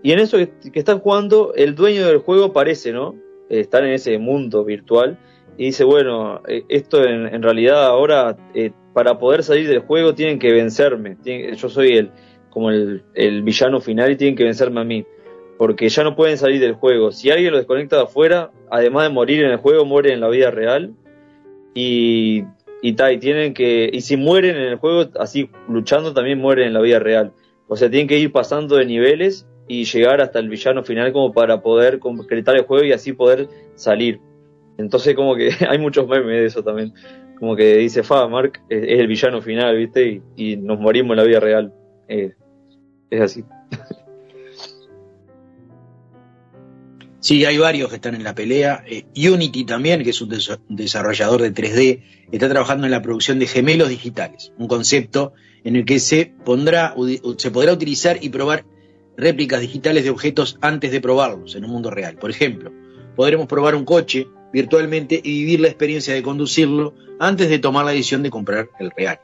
y en eso que, que están jugando, el dueño del juego aparece, ¿no? Eh, en ese mundo virtual y dice, bueno, eh, esto en, realidad ahora, eh, para poder salir del juego tienen que vencerme, yo soy el como el villano final y tienen que vencerme a mí porque ya no pueden salir del juego. Si alguien lo desconecta de afuera, además de morir en el juego, muere en la vida real. Y, y, ta, y tienen que. Y si mueren en el juego, así luchando, también mueren en la vida real. O sea, tienen que ir pasando de niveles y llegar hasta el villano final como para poder concretar el juego y así poder salir. Entonces, como que *laughs* hay muchos memes de eso también. Como que dice, Fa, Mark es, el villano final, ¿viste? Y, y nos morimos en la vida real. Eh, es así. *laughs* Sí, hay varios que están en la pelea. Eh, Unity también, que es un des- desarrollador de 3D, está trabajando en la producción de gemelos digitales, un concepto en el que se, pondrá, se podrá utilizar y probar réplicas digitales de objetos antes de probarlos en un mundo real. Por ejemplo, podremos probar un coche virtualmente y vivir la experiencia de conducirlo antes de tomar la decisión de comprar el real.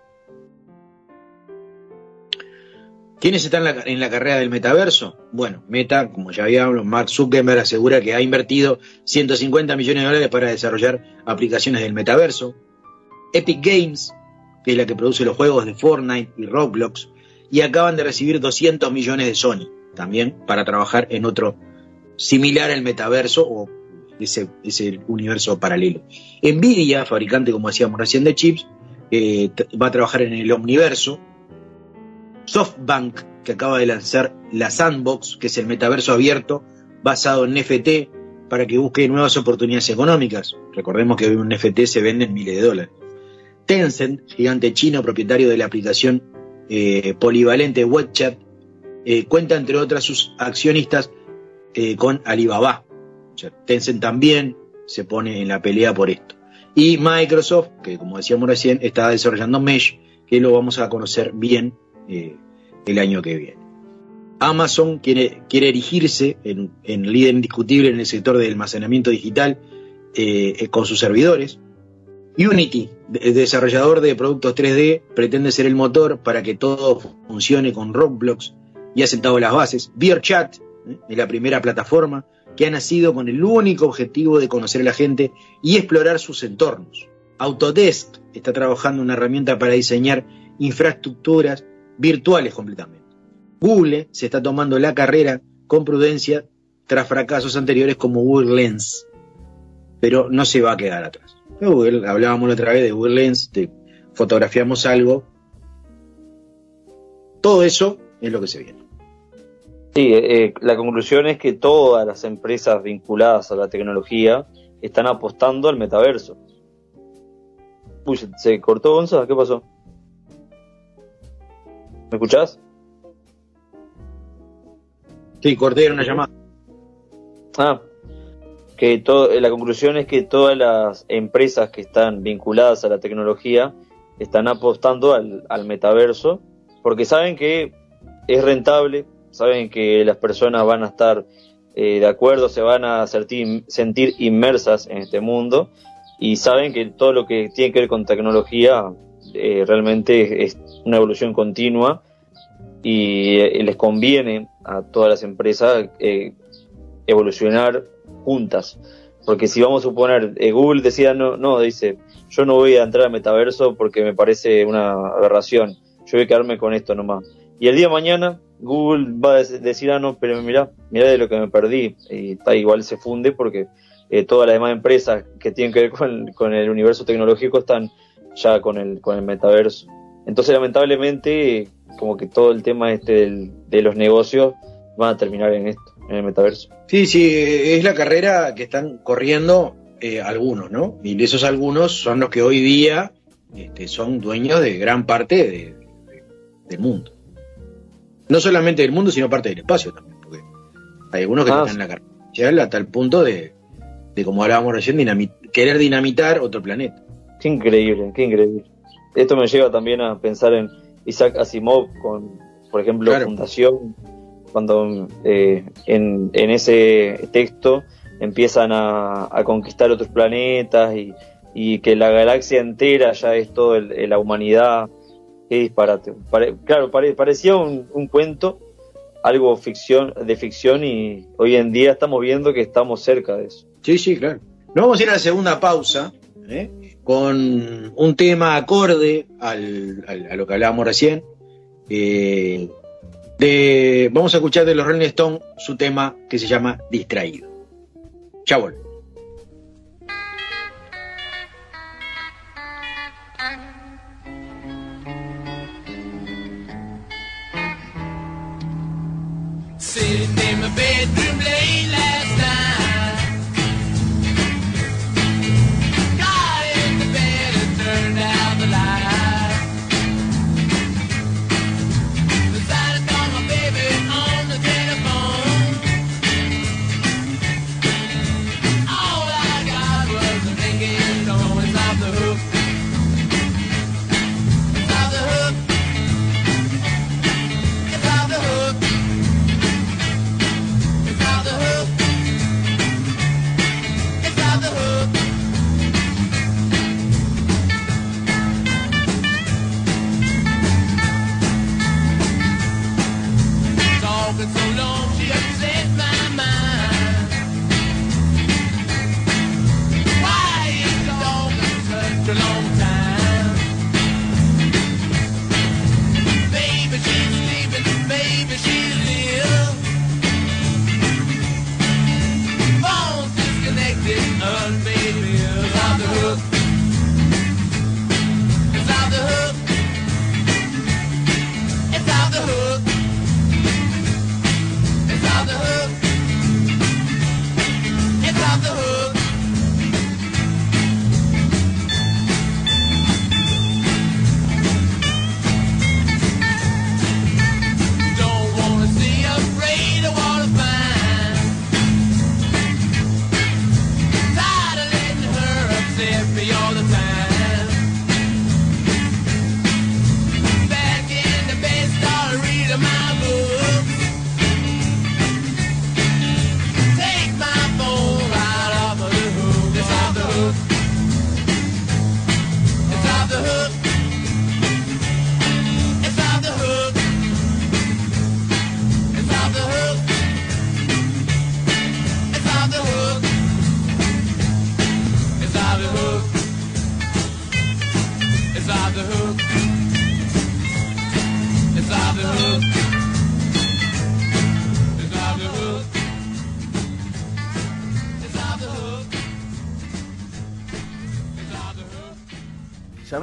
¿Quiénes están en la, en la carrera del metaverso? Bueno, Meta, como ya habíamos, Mark Zuckerberg asegura que ha invertido 150 millones de dólares para desarrollar aplicaciones del metaverso. Epic Games, que es la que produce los juegos de Fortnite y Roblox, y acaban de recibir 200 millones de Sony, también para trabajar en otro similar al metaverso o ese, universo paralelo. Nvidia, fabricante, como decíamos recién, de chips, eh, va a trabajar en el Omniverso. SoftBank, que acaba de lanzar la Sandbox, que es el metaverso abierto basado en NFT para que busque nuevas oportunidades económicas. Recordemos que hoy un NFT se vende en miles de dólares. Tencent, gigante chino propietario de la aplicación eh, polivalente WeChat, eh, cuenta entre otras sus accionistas eh, con Alibaba. Tencent también se pone en la pelea por esto. Y Microsoft, que como decíamos recién, está desarrollando Mesh, que lo vamos a conocer bien eh, el año que viene. Amazon quiere, quiere erigirse en, líder indiscutible en el sector del almacenamiento digital eh, eh, con sus servidores. Unity, de- desarrollador de productos 3D, pretende ser el motor para que todo funcione con Roblox y ha sentado las bases. VRChat ¿eh? es la primera plataforma que ha nacido con el único objetivo de conocer a la gente y explorar sus entornos. Autodesk está trabajando una herramienta para diseñar infraestructuras virtuales completamente. Google se está tomando la carrera con prudencia tras fracasos anteriores como Google Lens, pero no se va a quedar atrás. Hablábamos la otra vez de Google Lens, de fotografiamos algo. Todo eso es lo que se viene. Sí, eh, la conclusión es que todas las empresas vinculadas a la tecnología están apostando al metaverso. Uy, ¿se, cortó Gonza? ¿Qué pasó? ¿Me escuchás? Sí, corté era una llamada. Ah, que todo, eh, la conclusión es que todas las empresas que están vinculadas a la tecnología están apostando al, al metaverso porque saben que es rentable, saben que las personas van a estar eh, de acuerdo, se van a sentir, sentir inmersas en este mundo y saben que todo lo que tiene que ver con tecnología eh, realmente es una evolución continua y eh, les conviene a todas las empresas eh, evolucionar juntas. Porque si vamos a suponer, eh, Google decía, no, no, dice, yo no voy a entrar al metaverso porque me parece una aberración, yo voy a quedarme con esto nomás. Y el día de mañana Google va a dec- decir, ah, no, pero mira, mira de lo que me perdí. Y está igual se funde porque todas las demás empresas que tienen que ver con, con el universo tecnológico están ya con el, con el metaverso. Entonces, lamentablemente, como que todo el tema este del- de los negocios van a terminar en esto, en el metaverso. Sí, sí, es la carrera que están corriendo eh, algunos, ¿no? Y esos algunos son los que hoy día este, son dueños de gran parte de- de- del mundo. No solamente del mundo, sino parte del espacio también, porque hay algunos que Ah, están en la carrera hasta el punto de, de como hablábamos recién, querer dinamitar otro planeta. Qué increíble, qué increíble. Esto me lleva también a pensar en Isaac Asimov con, por ejemplo, Claro. Fundación, cuando eh, en, en ese texto empiezan a, a conquistar otros planetas y, y que la galaxia entera ya es toda la humanidad. Qué disparate. Pare- claro, pare- parecía un, un cuento, algo ficción, de ficción y hoy en día estamos viendo que estamos cerca de eso. Sí, sí, claro. Nos vamos a ir a la segunda pausa ¿eh? Con un tema acorde al, a lo que hablábamos recién. Eh, de, vamos a escuchar de los Rolling Stones su tema que se llama Distraído. Chao.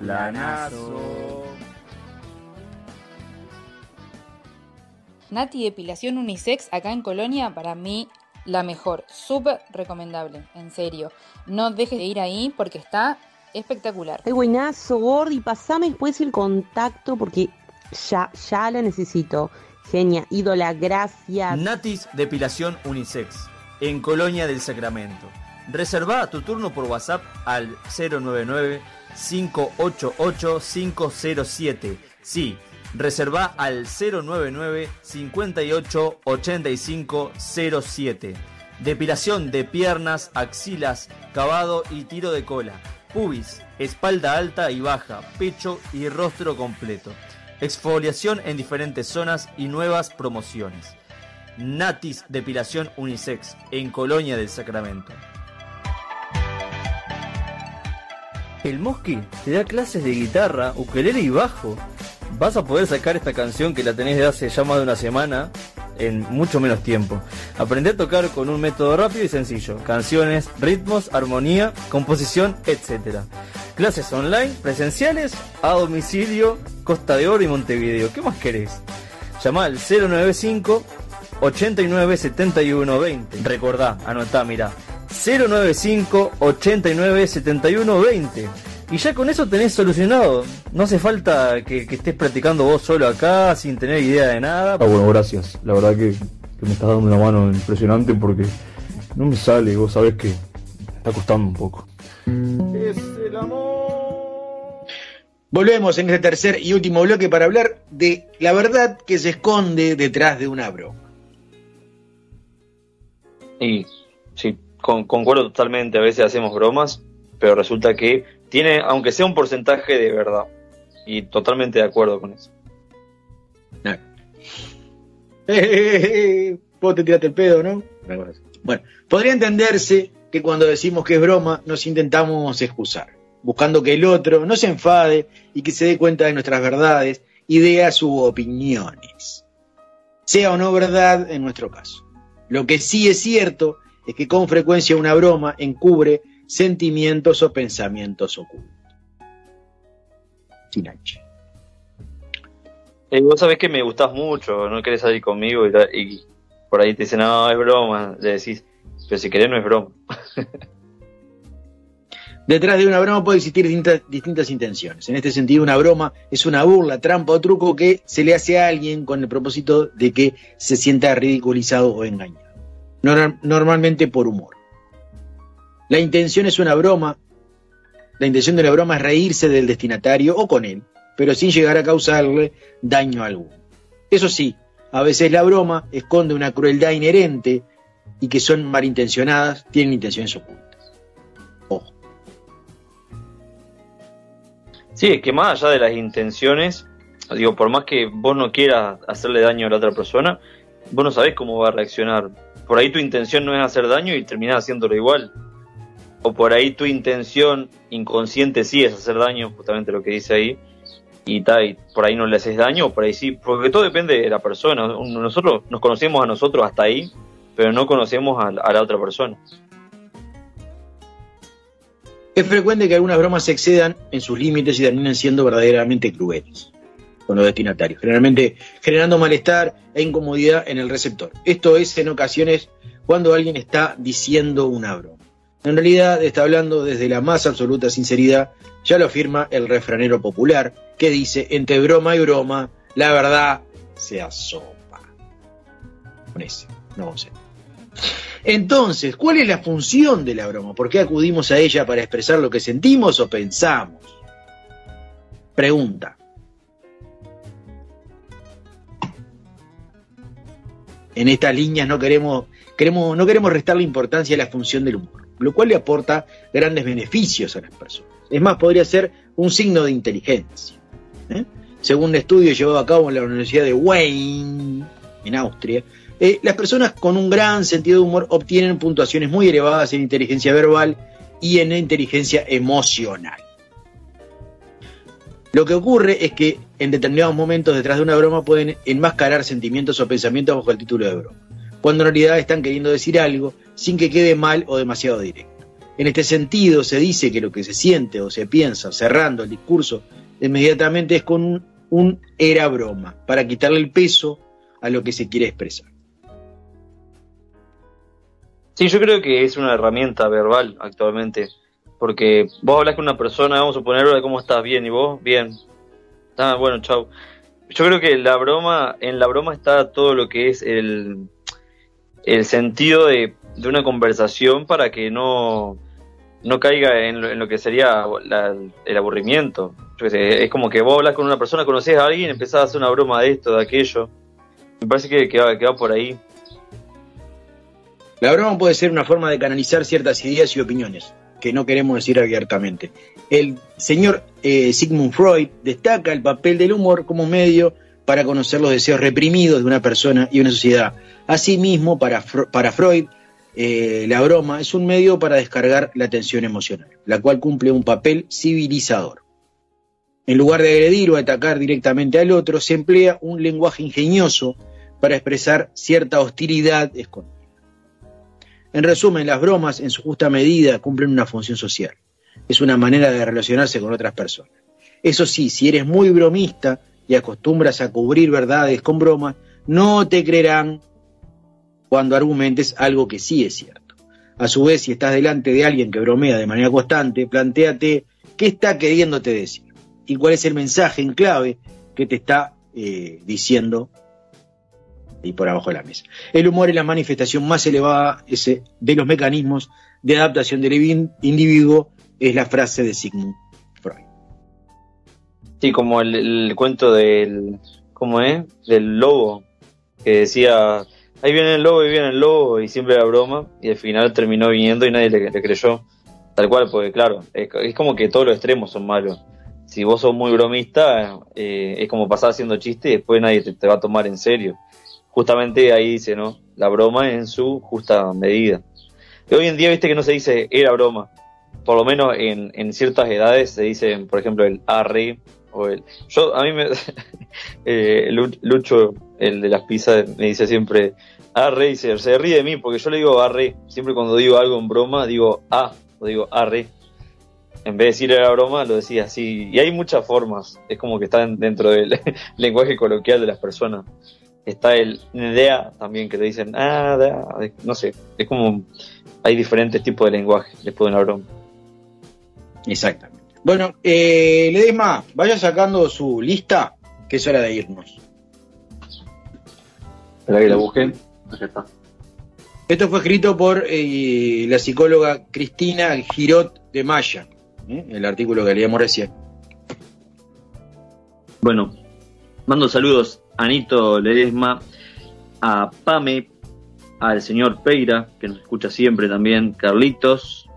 Planazo. Nati Depilación Unisex acá en Colonia, para mí la mejor. Súper recomendable, en serio. No dejes de ir ahí porque está espectacular. Qué buenazo, Gordi. Pasame después el contacto porque ya, ya la necesito. Genia, ídola, gracias. Natis Depilación Unisex, en Colonia del Sacramento. Reserva tu turno por WhatsApp al 099-588-507. Sí, reserva al 099-588507. Depilación de piernas, axilas, cavado y tiro de cola. Pubis, espalda alta y baja, pecho y rostro completo. Exfoliación en diferentes zonas y nuevas promociones. Natis Depilación Unisex, en Colonia del Sacramento. El Mosqui te da clases de guitarra, ukelele y bajo. Vas a poder sacar esta canción que la tenés de hace ya más de una semana en mucho menos tiempo. Aprende a tocar con un método rápido y sencillo. Canciones, ritmos, armonía, composición, etc. Clases online, presenciales, a domicilio, Costa de Oro y Montevideo. ¿Qué más querés? Llama al 095 89 71 20. Recordá, anotá, mirá. 095 89 71 20. Y ya con eso tenés solucionado. No hace falta que, que estés practicando vos solo acá sin tener idea de nada. Ah, bueno, gracias. La verdad que, que me estás dando una mano impresionante porque no me sale, vos sabés que me está costando un poco. Es el amor. Volvemos en este tercer y último bloque para hablar de la verdad que se esconde detrás de una broma. Y sí, con- concuerdo totalmente. A veces hacemos bromas, pero resulta que tiene, aunque sea un porcentaje de verdad. Y totalmente de acuerdo con eso. Vos te tiraste el pedo, ¿no? Bueno, podría entenderse que cuando decimos que es broma nos intentamos excusar, buscando que el otro no se enfade y que se dé cuenta de nuestras verdades, ideas u opiniones. Sea o no verdad en nuestro caso. Lo que sí es cierto es que con frecuencia una broma encubre sentimientos o pensamientos ocultos. Sin H. Eh, vos sabés que me gustás mucho, no querés salir conmigo y, por ahí te dicen, no, es broma. Le decís, pero si querés no es broma. *laughs* Detrás de una broma puede existir distintas, distintas intenciones. En este sentido, una broma es una burla, trampa o truco que se le hace a alguien con el propósito de que se sienta ridiculizado o engañado. Nor- normalmente por humor. La intención es una broma. La intención de la broma es reírse del destinatario o con él, pero sin llegar a causarle daño alguno. Eso sí, a veces la broma esconde una crueldad inherente y que son malintencionadas, tienen intenciones ocultas. Sí, es que más allá de las intenciones, digo, por más que vos no quieras hacerle daño a la otra persona, vos no sabés cómo va a reaccionar. Por ahí tu intención no es hacer daño y terminás haciéndolo igual. O por ahí tu intención inconsciente sí es hacer daño, justamente lo que dice ahí, y, ta, por ahí no le haces daño, o por ahí sí, porque todo depende de la persona. Nosotros nos conocemos a nosotros hasta ahí, pero no conocemos a la otra persona. Es frecuente que algunas bromas se excedan en sus límites y terminen siendo verdaderamente crueles con los destinatarios, generalmente generando malestar e incomodidad en el receptor. Esto es en ocasiones cuando alguien está diciendo una broma. En realidad está hablando desde la más absoluta sinceridad, ya lo afirma el refranero popular, que dice, entre broma y broma, la verdad se asopa. Con ese, no sé. Entonces, ¿cuál es la función de la broma? ¿Por qué acudimos a ella para expresar lo que sentimos o pensamos? Pregunta. En estas líneas no queremos, queremos, no queremos restarle importancia a la función del humor. lo cual le aporta grandes beneficios a las personas. Es más, podría ser un signo de inteligencia. ¿eh? Según un estudio llevado a cabo en la Universidad de Wayne, en Austria, eh, las personas con un gran sentido de humor obtienen puntuaciones muy elevadas en inteligencia verbal y en inteligencia emocional. Lo que ocurre es que en determinados momentos detrás de una broma pueden enmascarar sentimientos o pensamientos bajo el título de broma, cuando en realidad están queriendo decir algo sin que quede mal o demasiado directo. En este sentido, se dice que lo que se siente o se piensa cerrando el discurso inmediatamente es con un, un era broma, para quitarle el peso a lo que se quiere expresar. Sí, yo creo que es una herramienta verbal actualmente. Porque vos hablas con una persona, vamos a suponer, hola, ¿cómo estás? Bien, ¿y vos? Bien. Ah, bueno, chau. Yo creo que la broma, en la broma está todo lo que es el, el sentido de, de una conversación para que no, no caiga en lo, en lo que sería el aburrimiento. Es como que vos hablas con una persona, conoces a alguien, empezás a hacer una broma de esto, de aquello. Me parece que, que que va por ahí. La broma puede ser una forma de canalizar ciertas ideas y opiniones que no queremos decir abiertamente. El señor eh, Sigmund Freud destaca el papel del humor como medio para conocer los deseos reprimidos de una persona y una sociedad. Asimismo, para, para Freud, eh, la broma es un medio para descargar la tensión emocional, la cual cumple un papel civilizador. En lugar de agredir o atacar directamente al otro, se emplea un lenguaje ingenioso para expresar cierta hostilidad escondida. En resumen, las bromas en su justa medida cumplen una función social. Es una manera de relacionarse con otras personas. Eso sí, si eres muy bromista y acostumbras a cubrir verdades con bromas, no te creerán cuando argumentes algo que sí es cierto. A su vez, si estás delante de alguien que bromea de manera constante, plantéate qué está queriéndote decir y cuál es el mensaje en clave que te está eh, diciendo y por abajo de la mesa. El humor es la manifestación más elevada ese, de los mecanismos de adaptación del in- individuo, es la frase de Sigmund Freud. Sí, como el, cuento del. ¿Cómo es? Del lobo. Que decía. Ahí viene el lobo, ahí viene el lobo. Y siempre era broma. Y al final terminó viniendo y nadie le, creyó. Tal cual, porque claro, es, como que todos los extremos son malos. Si vos sos muy bromista, eh, es como pasar haciendo chistes y después nadie te va a tomar en serio. Justamente ahí dice, ¿no? La broma en su justa medida. Y hoy en día, viste que no se dice era broma. Por lo menos en, en ciertas edades se dice, por ejemplo, el arre o el. Yo, a mí me. *laughs* eh, Lu- Lucho, el de las pizzas, me dice siempre arre se, se ríe de mí porque yo le digo arre. Siempre cuando digo algo en broma, digo a o digo arre. En vez de decir era broma, lo decía así. Y hay muchas formas. Es como que están dentro del *laughs* lenguaje coloquial de las personas. Está el idea también que te dicen, ah, da", no sé. Es como. Hay diferentes tipos de lenguaje después de una broma. Exactamente. Bueno, eh, Ledesma, vaya sacando su lista, que es hora de irnos. Espera que la busquen. Acá está. Esto fue escrito por eh, la psicóloga Cristina Girot de Maya, ¿eh? el artículo que leíamos recién. Bueno, mando saludos Anito Ledesma, a Pame, al señor Peira, que nos escucha siempre también, Carlitos,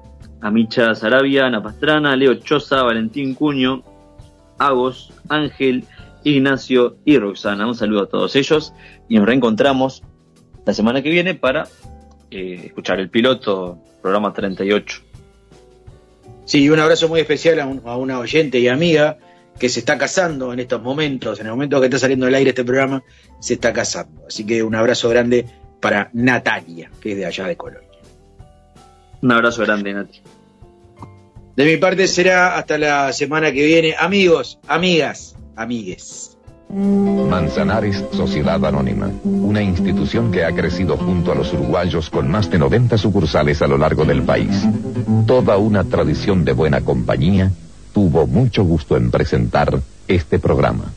a Micha Sarabia, Ana Pastrana, Leo Choza, Valentín Cuño, Agos, Ángel, Ignacio y Roxana. Un saludo a todos ellos y nos reencontramos la semana que viene para eh, escuchar el piloto, programa 38. Sí, un abrazo muy especial a, a una oyente y amiga que se está casando en estos momentos, en el momento que está saliendo del aire este programa, se está casando. Así que un abrazo grande para Natalia, que es de allá de Colonia. Un abrazo grande, Nati. De mi parte será hasta la semana que viene. Amigos, amigas, amigues. Manzanares Sociedad Anónima, una institución que ha crecido junto a los uruguayos con más de 90 sucursales a lo largo del país. Toda una tradición de buena compañía tuvo mucho gusto en presentar este programa.